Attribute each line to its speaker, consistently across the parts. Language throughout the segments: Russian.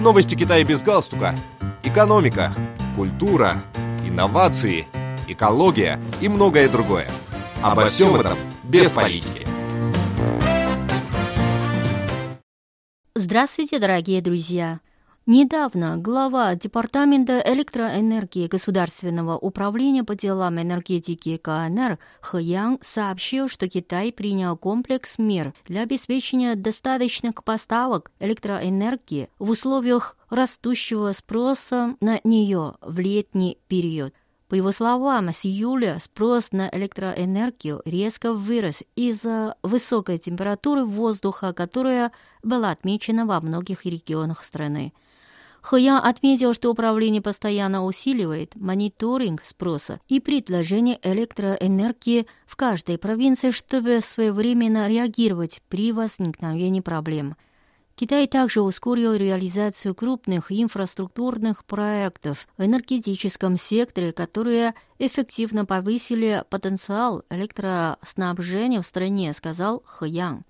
Speaker 1: Новости Китая без галстука. Экономика, культура, инновации, экология и многое другое. Обо всем этом без политики.
Speaker 2: Здравствуйте, дорогие друзья! Недавно глава Департамента электроэнергии Государственного управления по делам энергетики КНР Хэ Ян сообщил, что Китай принял комплекс мер для обеспечения достаточных поставок электроэнергии в условиях растущего спроса на нее в летний период – по его словам, с июля спрос на электроэнергию резко вырос из-за высокой температуры воздуха, которая была отмечена во многих регионах страны. Хэян отметил, что управление постоянно усиливает мониторинг спроса и предложение электроэнергии в каждой провинции, чтобы своевременно реагировать при возникновении проблем – Китай также ускорил реализацию крупных инфраструктурных проектов в энергетическом секторе, которые эффективно повысили потенциал электроснабжения в стране, сказал Хэян.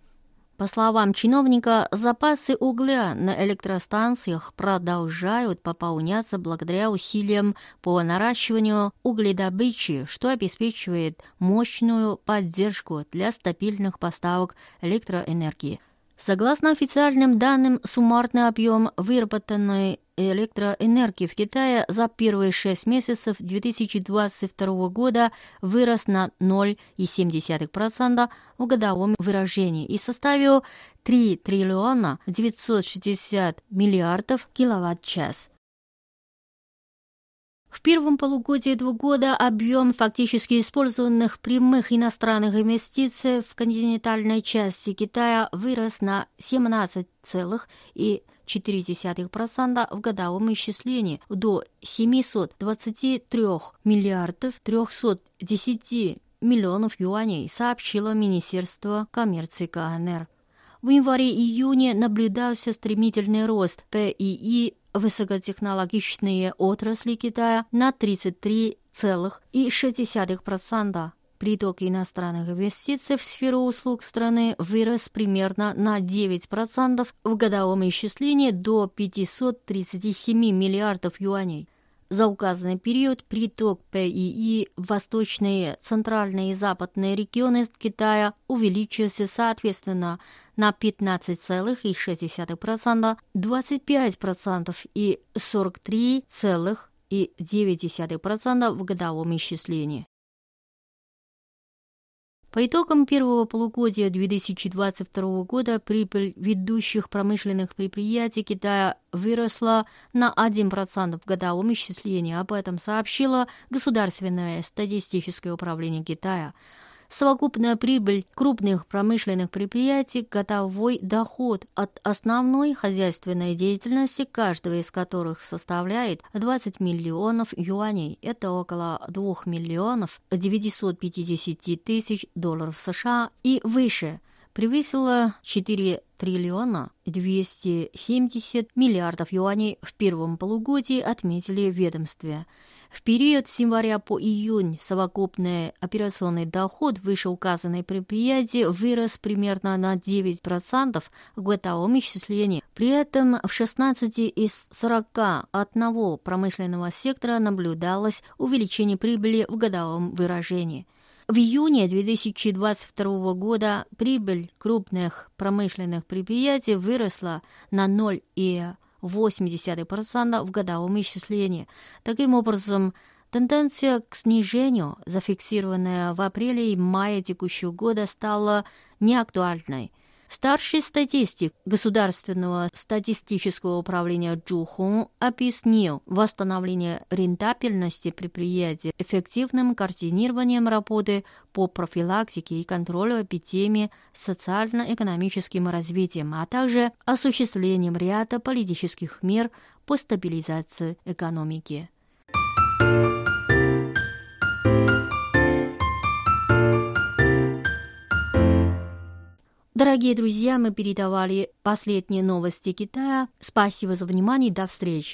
Speaker 2: По словам чиновника, запасы угля на электростанциях продолжают пополняться благодаря усилиям по наращиванию угледобычи, что обеспечивает мощную поддержку для стабильных поставок электроэнергии. Согласно официальным данным, суммарный объем выработанной электроэнергии в Китае за первые шесть месяцев 2022 года вырос на 0,7% в годовом выражении и составил 3 триллиона 960 миллиардов киловатт-час. В первом полугодии этого года объем фактически использованных прямых иностранных инвестиций в континентальной части Китая вырос на 17,4% в годовом исчислении до 723 миллиардов 310 миллионов юаней, сообщило Министерство коммерции КНР. В январе-июне наблюдался стремительный рост ПИИ высокотехнологичные отрасли Китая на 33,6%. Приток иностранных инвестиций в сферу услуг страны вырос примерно на 9% в годовом исчислении до 537 миллиардов юаней. За указанный период приток ПИИ в восточные, центральные и западные регионы Китая увеличился соответственно на 15,6%, 25% и 43,9% в годовом исчислении. По итогам первого полугодия 2022 года прибыль ведущих промышленных предприятий Китая выросла на 1% в годовом исчислении. Об этом сообщило Государственное статистическое управление Китая – совокупная прибыль крупных промышленных предприятий, годовой доход от основной хозяйственной деятельности, каждого из которых составляет 20 миллионов юаней. Это около 2 миллионов 950 тысяч долларов США и выше превысила 4 триллиона 270 миллиардов юаней в первом полугодии, отметили в ведомстве. В период с января по июнь совокупный операционный доход вышеуказанной предприятия вырос примерно на 9% в годовом исчислении. При этом в 16 из 41 промышленного сектора наблюдалось увеличение прибыли в годовом выражении. В июне 2022 года прибыль крупных промышленных предприятий выросла на 0,1%. 0,8% в годовом исчислении. Таким образом, тенденция к снижению, зафиксированная в апреле и мае текущего года, стала неактуальной. Старший статистик Государственного статистического управления Джу Хун объяснил восстановление рентабельности предприятия эффективным координированием работы по профилактике и контролю эпидемии социально-экономическим развитием, а также осуществлением ряда политических мер по стабилизации экономики. Дорогие друзья, мы передавали последние новости Китая. Спасибо за внимание. До встречи.